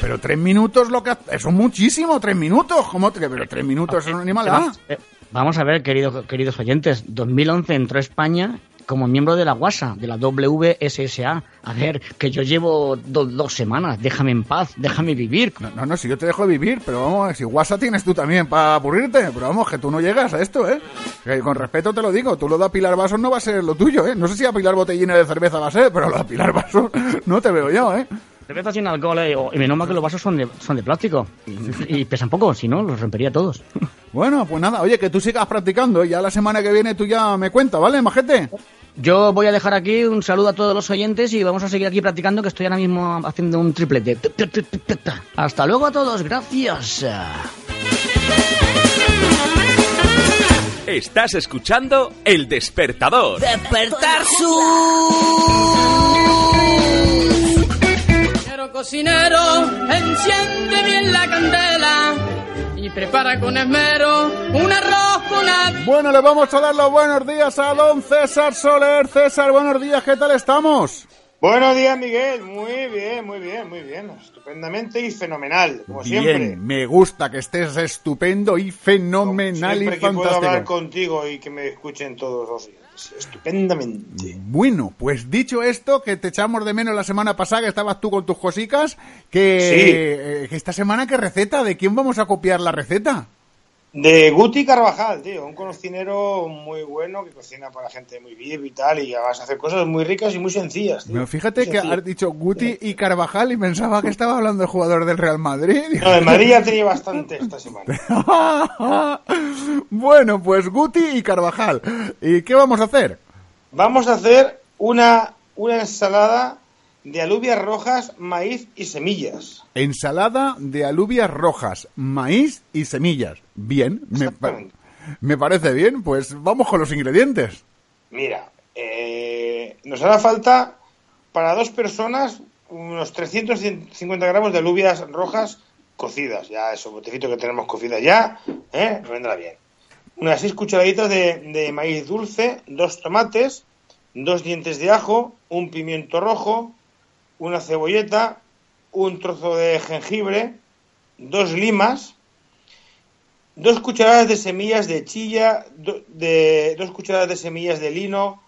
Pero tres minutos lo que eso es muchísimo, tres minutos. ¿Cómo te- Pero tres minutos es un animal. ¿ah? Eh, Vamos a ver, querido- queridos oyentes, 2011 entró España como miembro de la WASA, de la WSSA. A ver, que yo llevo do- dos semanas, déjame en paz, déjame vivir. No, no, no, si yo te dejo vivir, pero vamos, si WhatsApp tienes tú también para aburrirte, pero vamos, que tú no llegas a esto, ¿eh? Que con respeto te lo digo, tú lo de apilar vasos no va a ser lo tuyo, ¿eh? No sé si apilar botellines de cerveza va a ser, pero lo de apilar vasos (laughs) no te veo yo, ¿eh? Cerveza sin alcohol, eh, y menos mal que los vasos son de, son de plástico. Y, y pesan poco, si no, los rompería todos. Bueno, pues nada, oye, que tú sigas practicando y ya la semana que viene tú ya me cuentas, ¿vale, majete? Yo voy a dejar aquí un saludo a todos los oyentes y vamos a seguir aquí practicando que estoy ahora mismo haciendo un triplete. Hasta luego a todos, gracias. Estás escuchando El Despertador. Despertar su... Cocinero, cocinero, enciende bien la candela y prepara con esmero un arroz con. Bueno, le vamos a dar los buenos días a don César Soler. César, buenos días, ¿qué tal estamos? Buenos días, Miguel. Muy bien, muy bien, muy bien. Estupendamente y fenomenal, como siempre. Bien, me gusta que estés estupendo y fenomenal siempre y que puedo hablar contigo y que me escuchen todos los días. Estupendamente. Bueno, pues dicho esto, que te echamos de menos la semana pasada, que estabas tú con tus cosicas, que, Sí. eh, que esta semana, ¿qué receta? ¿De quién vamos a copiar la receta? De Guti Carvajal, tío. Un cocinero muy bueno que cocina para gente muy bien y tal. Y vas a hacer cosas muy ricas y muy sencillas, tío. Bueno, fíjate Muy que has dicho Guti y Carvajal y pensaba que estaba hablando de jugador del Real Madrid. No, de Madrid ya tenía bastante esta semana. (laughs) bueno, pues Guti y Carvajal. ¿Y qué vamos a hacer? Vamos a hacer una, una ensalada de alubias rojas, maíz y semillas. Ensalada de alubias rojas, maíz y semillas. Bien, me, parece bien. Pues vamos con los ingredientes. Mira, eh, nos hará falta para dos personas unos 350 gramos de alubias rojas cocidas. Ya eso, botecito que tenemos cocidas ya, ¿eh? Vendrá bien. Unas 6 cucharaditas de, de maíz dulce, dos tomates, dos dientes de ajo, un pimiento rojo, una cebolleta, un trozo de jengibre, dos limas, dos cucharadas de semillas de chilla, dos cucharadas de semillas de lino,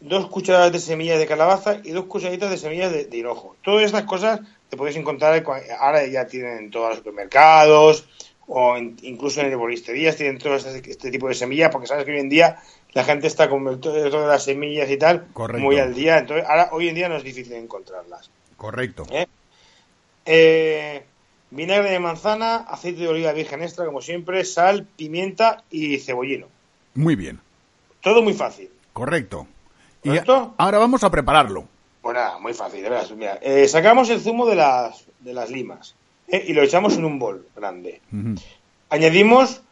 dos cucharadas de semillas de calabaza y dos cucharaditas de semillas de, hinojo. Todas estas cosas te podéis encontrar, ahora ya tienen en todos los supermercados o en- incluso en herboristerías tienen todo este, este tipo de semillas porque sabes que hoy en día la gente está con el- de las semillas y tal Correcto. muy al día. Entonces, ahora hoy en día no es difícil encontrarlas. Correcto. ¿eh? Eh, vinagre de manzana, aceite de oliva virgen extra, como siempre, sal, pimienta y cebollino. Muy bien. Todo muy fácil. Correcto. Y ¿Correcto? ahora vamos a prepararlo. Pues nada, muy fácil, de veras. Mira, eh, sacamos el zumo de las, de las limas ¿eh? y lo echamos en un bol grande. Añadimos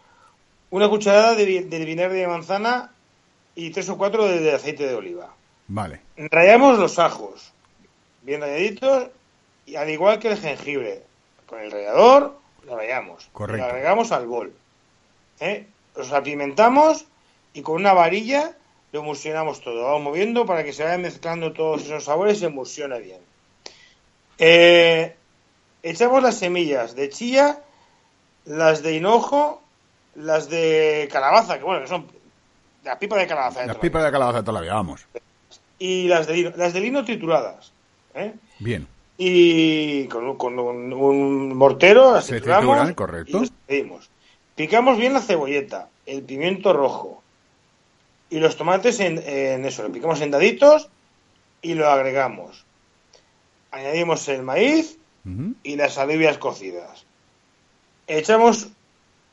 una cucharada de, de vinagre de manzana y tres o cuatro de, de aceite de oliva. Vale. Rayamos los ajos, bien rayaditos, y al igual que el jengibre. Con el rallador lo rayamos. Correcto. Lo agregamos al bol. ¿eh? Los apimentamos y con una varilla lo emulsionamos todo. Vamos moviendo para que se vayan mezclando todos esos sabores y se emulsione bien. Eh, echamos las semillas de chía, las de hinojo, las de calabaza, que bueno, que son la pipa de calabaza. de Las pipas de calabaza de toda la vida, vamos. y las de lino, las de lino trituradas. ¿eh? Bien. Y con, un- con un, un mortero las Se trituramos correcto. y las. Picamos bien la cebolleta, el pimiento rojo y los tomates en, en eso, lo picamos en daditos y lo agregamos. Añadimos el maíz Y las alubias cocidas. Echamos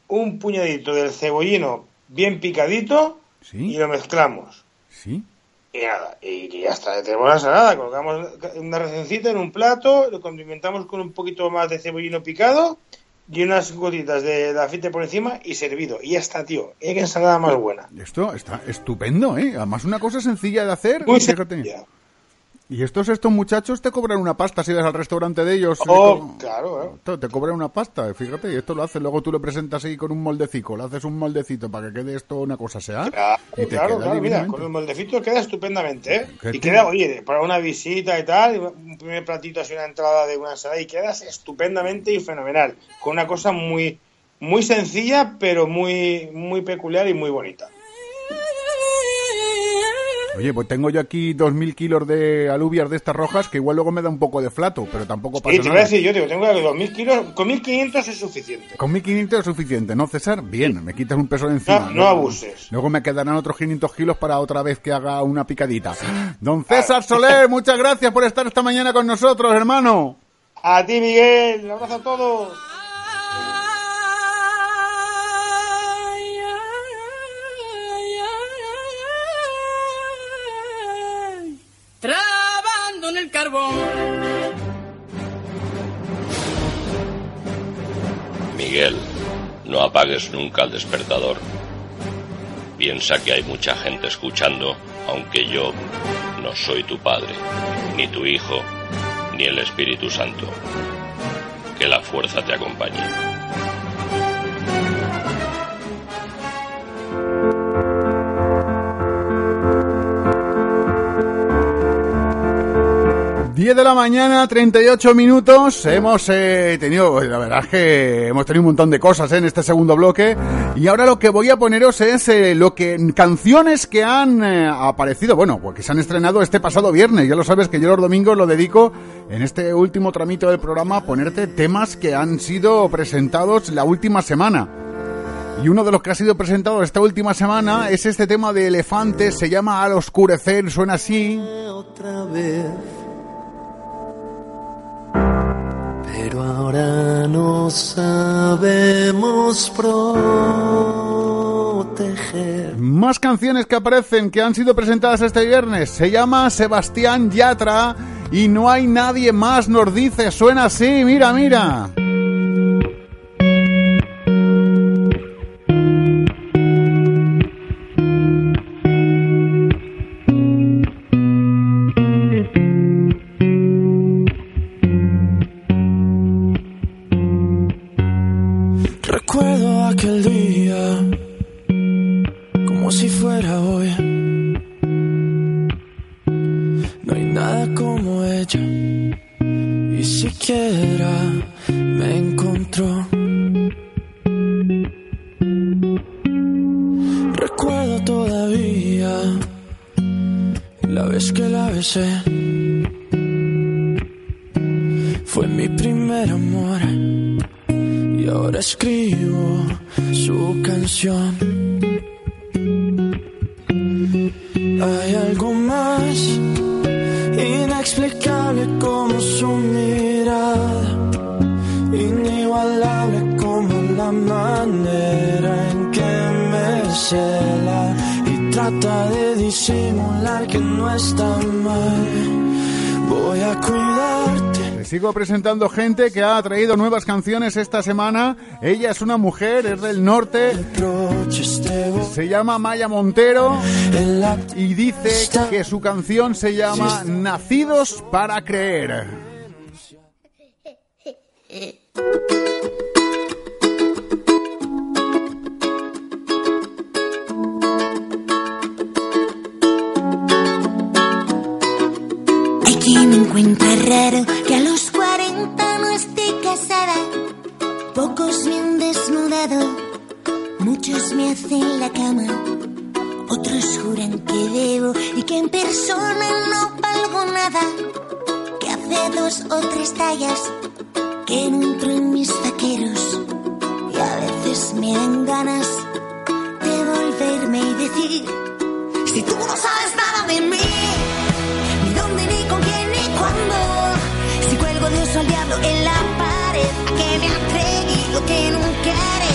un puñadito del cebollino bien picadito y lo mezclamos. sí. Y nada, y ya está, tenemos la ensalada, colocamos una recencita en un plato, lo condimentamos con un poquito más de cebollino picado y unas gotitas de, de aceite por encima y servido. Y ya está, tío. ¿Eh? qué ensalada más buena. Esto está estupendo, ¿eh? Además, una cosa sencilla de hacer. Muy fíjate. sencilla. Y estos, estos muchachos te cobran una pasta si vas al restaurante de ellos. Oh, claro, Te cobran una pasta, fíjate, y esto lo haces, luego tú lo presentas ahí con un moldecico, le haces un moldecito para que quede esto una cosa sea. Claro, y te claro, queda claro, mira, con el moldecito queda estupendamente, ¿eh? ¿Qué Y queda, oye, para una visita y tal, un primer platito así, una entrada de una ensalada y quedas estupendamente y fenomenal. Con una cosa muy, muy sencilla, pero muy, muy peculiar y muy bonita. Oye, pues tengo yo aquí 2.000 kilos de alubias de estas rojas que igual luego me da un poco de flato, pero tampoco pasa Y te voy a nada. decir, yo digo, tengo que 2.000 kilos, con 1.500 es suficiente. Con 1.500 es suficiente, ¿no, César? Bien, me quitas un peso de encima. No, no abuses. Luego me quedarán otros 500 kilos para otra vez que haga una picadita. Don César Soler, (laughs) muchas gracias por estar esta mañana con nosotros, hermano. A ti, Miguel, un abrazo a todos. Miguel, no apagues nunca el despertador. Piensa que hay mucha gente escuchando, aunque yo no soy tu padre, ni tu hijo, ni el Espíritu Santo. Que la fuerza te acompañe. 10 de la mañana, 38 minutos. Hemos eh, tenido, la verdad es que hemos tenido un montón de cosas eh, en este segundo bloque. Y ahora lo que voy a poneros es eh, lo que canciones que han eh, aparecido, bueno, pues que se han estrenado este pasado viernes. Ya lo sabes que yo los domingos lo dedico en este último tramito del programa a ponerte temas que han sido presentados la última semana. Y uno de los que ha sido presentado esta última semana es este tema de Elefante, se llama Al Oscurecer, suena así. Otra vez. Pero ahora no sabemos proteger. Más canciones que aparecen que han sido presentadas este viernes. Se llama Sebastián Yatra y no hay nadie más, nos dice. Suena así, mira, mira. Presentando gente que ha traído nuevas canciones esta semana. Ella es una mujer, es del norte. Se llama Maya Montero y dice que su canción se llama Nacidos para Creer. Raro muchos me hacen la cama. Otros juran que debo y que en persona no valgo nada. Que hace dos o tres tallas que no entro en mis vaqueros. Y a veces me dan ganas de volverme y decir: Si tú no sabes nada de mí ni dónde, ni con quién, ni cuándo. Si cuelgo de oso al diablo en la pared, a que me atreví lo que nunca haré.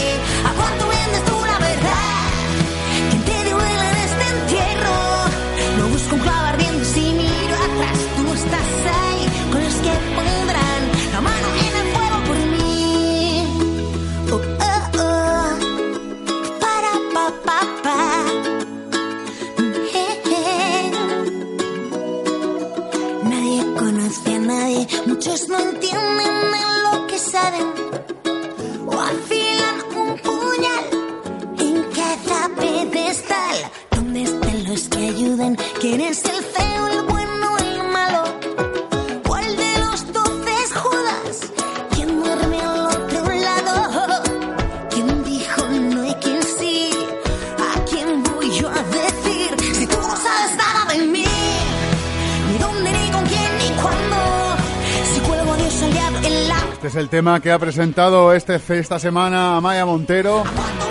El tema que ha presentado este, esta semana Maya Montero.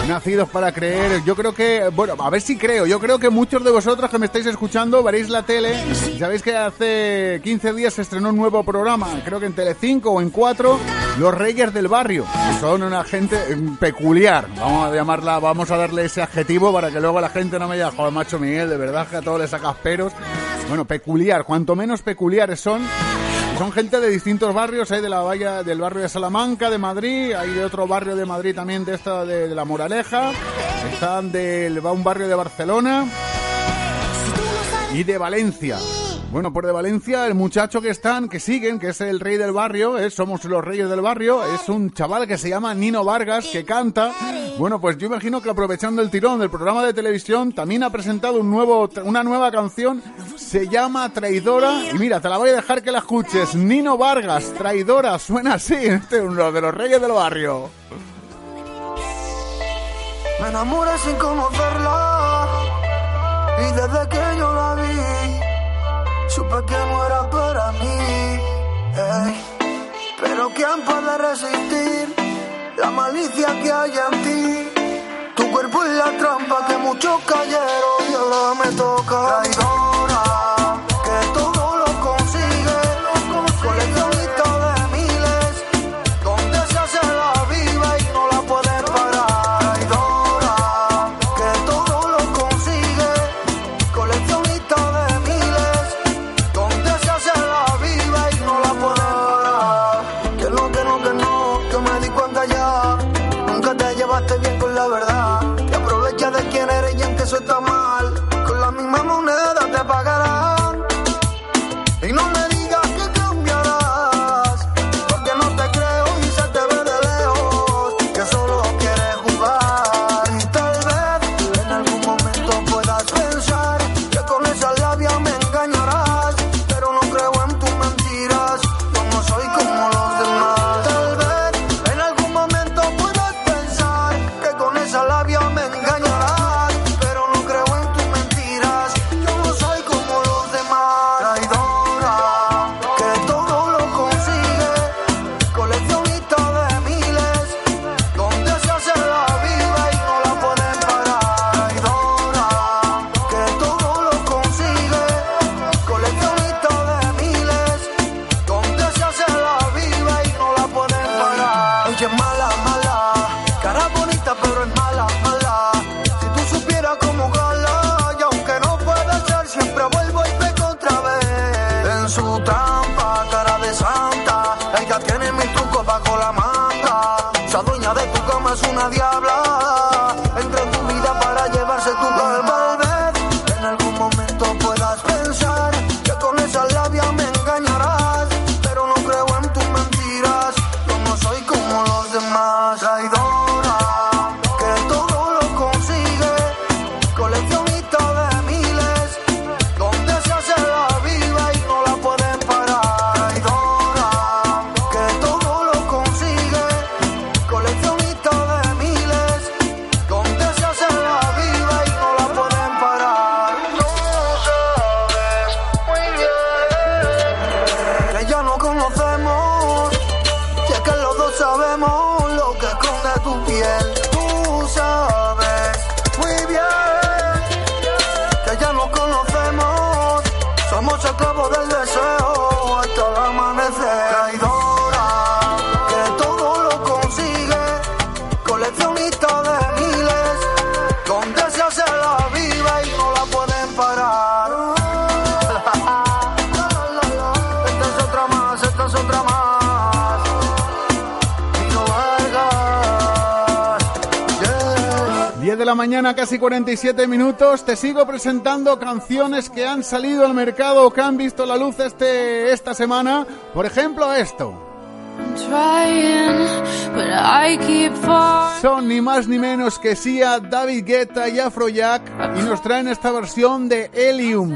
Nacidos para creer. Yo creo que, bueno, a ver si creo. Yo creo que muchos de vosotros que me estáis escuchando veréis la tele. Sabéis que hace 15 días se estrenó un nuevo programa, creo que en Telecinco o en 4, Los Reyes del Barrio. Son una gente mm, peculiar. Vamos a llamarla, vamos a darle ese adjetivo para que luego la gente no me diga, joder, macho Miguel, de verdad que a todos les sacas peros. Bueno, peculiar, cuanto menos peculiares son. Son gente de distintos barrios, hay de la valla del barrio de Salamanca, de Madrid, hay de otro barrio de Madrid también, de esta de, de la Moraleja, están del va un barrio de Barcelona y de Valencia. Bueno, por de Valencia, el muchacho que están, que siguen, que es el rey del barrio, ¿eh? somos los reyes del barrio, es un chaval que se llama Nino Vargas, que canta. Bueno, pues yo imagino que aprovechando el tirón del programa de televisión, también ha presentado un nuevo, una nueva canción, se llama Traidora, y mira, te la voy a dejar que la escuches. Nino Vargas, Traidora, suena así, (laughs) este es uno de los reyes del barrio. Me enamoré sin conocerla y desde que yo la vi supe que no era para mí. ey. Pero ¿quién puede resistir la malicia que hay en ti? Tu cuerpo es la trampa que muchos cayeron y ahora me toca. Mañana, casi 47 minutos. Te sigo presentando canciones que han salido al mercado o que han visto la luz este, esta semana. Por ejemplo, esto. Son ni más ni menos que Sia, David Guetta y Afrojack y nos traen esta versión de Helium.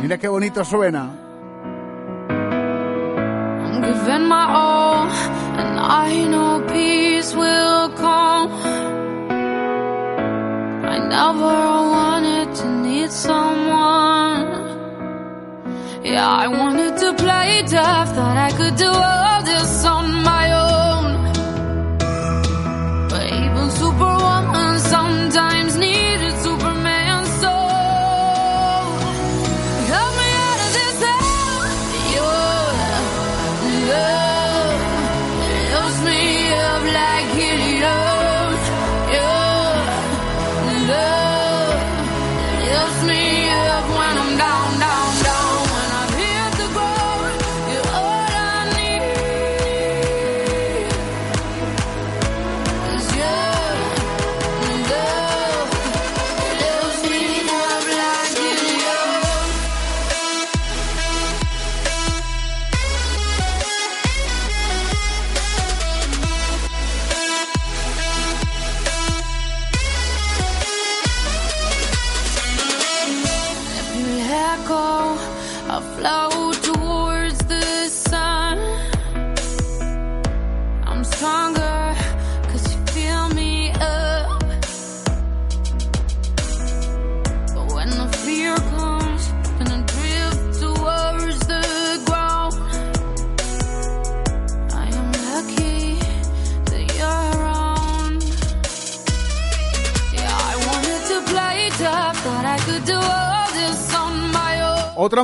Mira qué bonito suena. I'm giving my all, and I know peace will come. Never wanted to need someone. Yeah, I wanted to play tough, thought I could do all this on my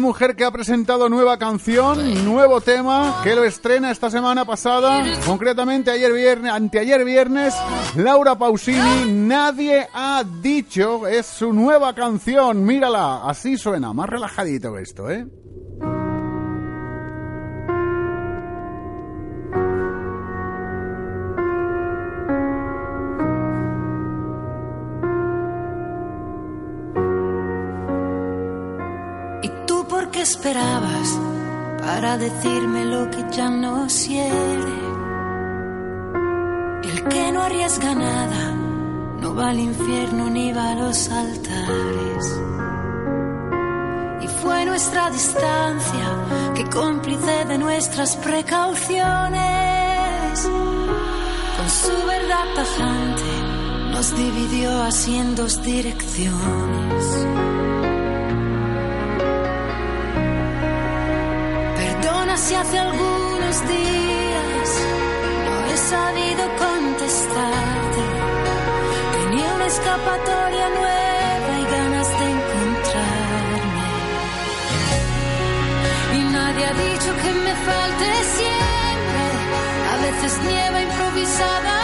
mujer que ha presentado nueva canción, nuevo tema, que lo estrena esta semana pasada, concretamente ayer viernes, anteayer viernes, Laura Pausini, Nadie ha dicho, es su nueva canción, mírala, así suena, más relajadito esto, ¿eh? Esperabas para decirme lo que ya no quiere? El que no arriesga nada no va al infierno ni va a los altares. Y fue nuestra distancia que cómplice de nuestras precauciones. Con su verdad tajante nos dividió así en dos direcciones. Hace algunos días no he sabido contestarte. Tenía una escapatoria nueva y ganas de encontrarme. Y nadie ha dicho que me falte siempre. A veces nieva improvisadamente.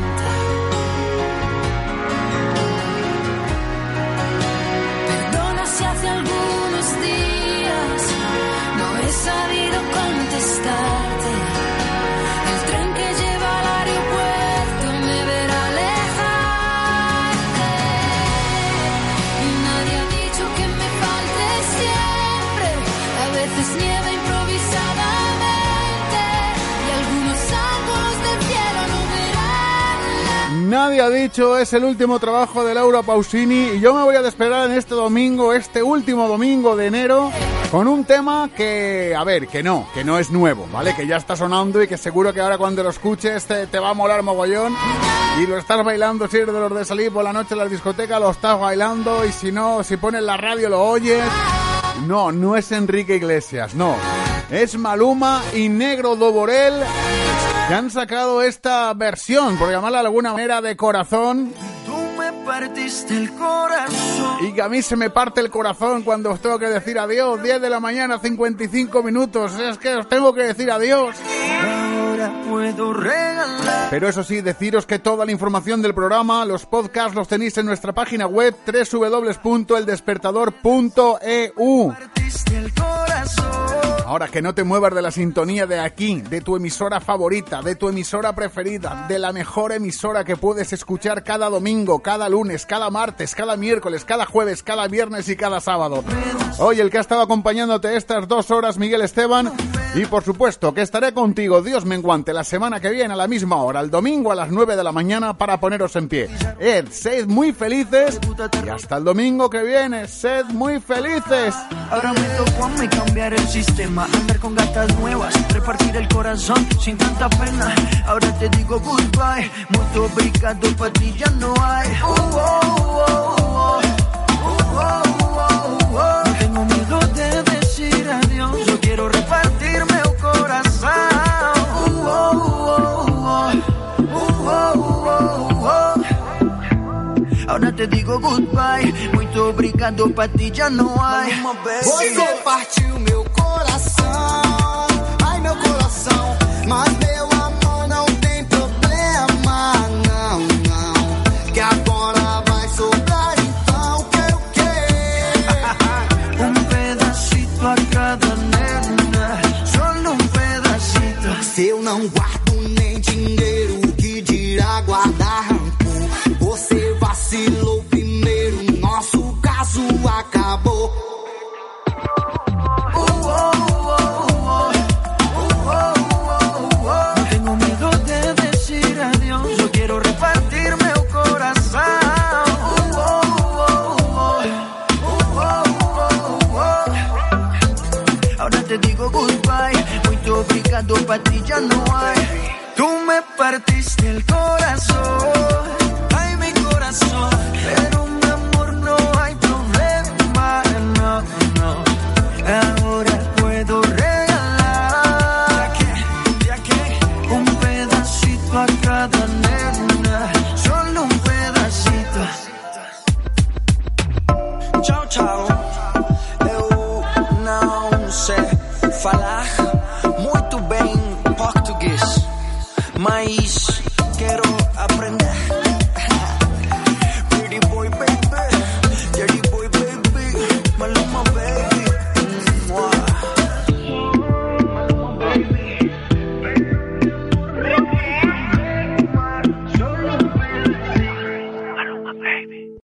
Sabido contestarte. El tren que lleva al aeropuerto me verá alejarte. Nadie ha dicho que me falte siempre. A veces nieva improvisadamente. Y algunos ángulos del cielo no verán Nadie ha dicho, es el último trabajo de Laura Pausini y yo me voy a despegar en este domingo, este último domingo de enero, con un tema que, a ver, que no, que no es nuevo, ¿vale? Que ya está sonando y que seguro que ahora cuando lo escuches te, te va a molar mogollón y lo estás bailando, si eres de los de salir por la noche en la discoteca, lo estás bailando y si no, si pones la radio lo oyes. No, no es Enrique Iglesias, no. Es Maluma y Negro Doborel que han sacado esta versión, por llamarla de alguna manera, de corazón. Tú me partiste el corazón. Y que a mí se me parte el corazón cuando os tengo que decir adiós. 10 de la mañana, 55 minutos. Es que os tengo que decir adiós. Puedo regalar. Pero eso sí, deciros que toda la información del programa, los podcasts los tenéis en nuestra página web www.eldespertador.eu. Ahora que no te muevas de la sintonía de aquí, de tu emisora favorita, de tu emisora preferida, de la mejor emisora que puedes escuchar cada domingo, cada lunes, cada martes, cada miércoles, cada jueves, cada viernes y cada sábado. Hoy el que ha estado acompañándote estas dos horas, Miguel Esteban, y por supuesto que estaré contigo, Dios menguante, la semana que viene a la misma hora, el domingo a las 9 de la mañana para poneros en pie. Ed, sed muy felices y hasta el domingo que viene, sed muy felices. Ahora me tocó a mí cambiar el sistema, andar con gatas nuevas, repartir el corazón sin tanta pena. Ahora te digo goodbye, muy obrigado, para ti ya no hay. Uh, oh, oh, oh. Oh, oh, oh. Ahora te digo goodbye, muito obrigado, pra ti já não há. Você partiu meu coração, ai meu coração, mas meu el corazón.